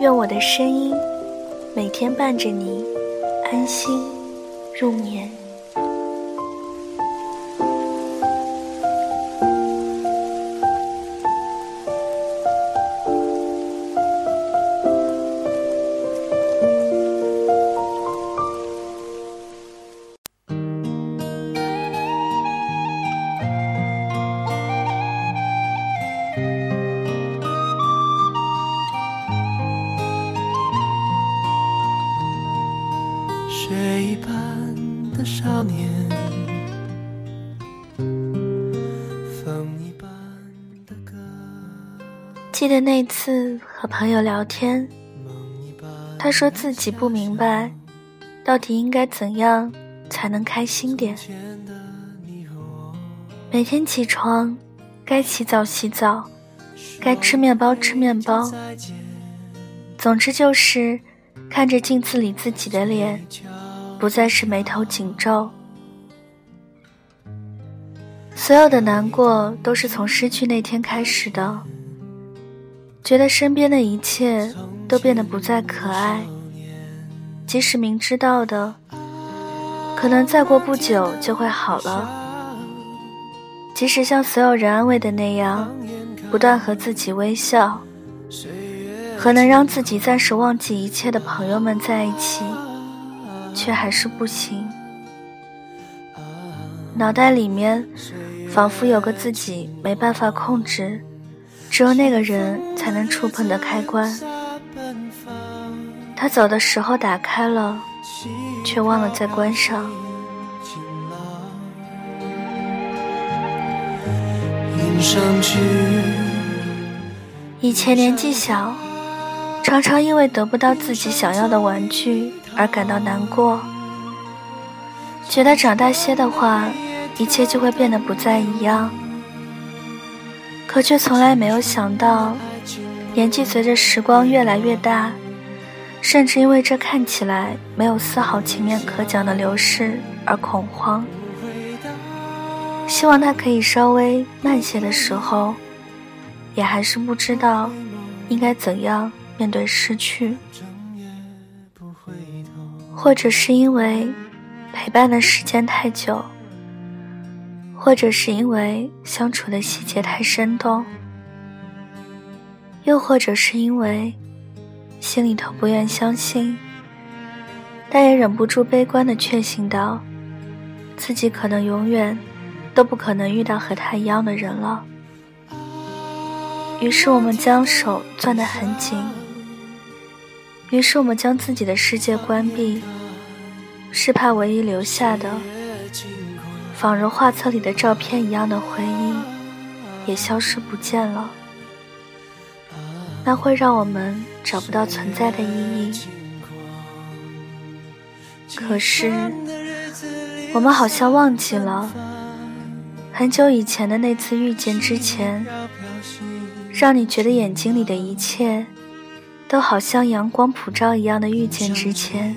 愿我的声音每天伴着你安心入眠。记得那次和朋友聊天，他说自己不明白，到底应该怎样才能开心点。每天起床，该洗澡洗澡，该吃面包吃面包，总之就是看着镜子里自己的脸，不再是眉头紧皱。所有的难过都是从失去那天开始的。觉得身边的一切都变得不再可爱，即使明知道的，可能再过不久就会好了。即使像所有人安慰的那样，不断和自己微笑，和能让自己暂时忘记一切的朋友们在一起，却还是不行。脑袋里面仿佛有个自己没办法控制。只有那个人才能触碰的开关。他走的时候打开了，却忘了再关上。以前年纪小，常常因为得不到自己想要的玩具而感到难过，觉得长大些的话，一切就会变得不再一样。可却从来没有想到，年纪随着时光越来越大，甚至因为这看起来没有丝毫情面可讲的流逝而恐慌。希望他可以稍微慢些的时候，也还是不知道应该怎样面对失去，或者是因为陪伴的时间太久。或者是因为相处的细节太生动，又或者是因为心里头不愿相信，但也忍不住悲观的确信到，自己可能永远都不可能遇到和他一样的人了。于是我们将手攥得很紧，于是我们将自己的世界关闭，是怕唯一留下的。仿如画册里的照片一样的回忆，也消失不见了。那会让我们找不到存在的意义。可是，我们好像忘记了，很久以前的那次遇见之前，让你觉得眼睛里的一切，都好像阳光普照一样的遇见之前，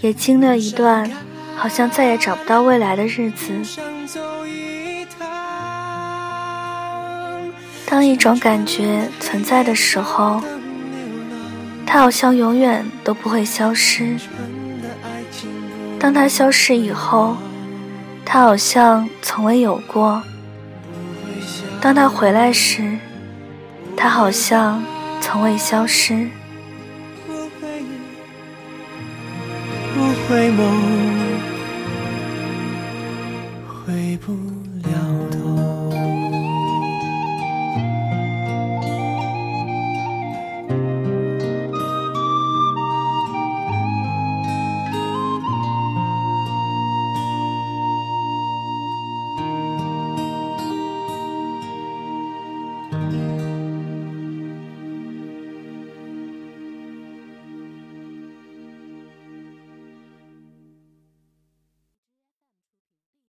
也经历了一段。好像再也找不到未来的日子。当一种感觉存在的时候，它好像永远都不会消失。当它消失以后，它好像从未有过。当它回来时，它好像从未消失。不回忆，不回眸。回不了头。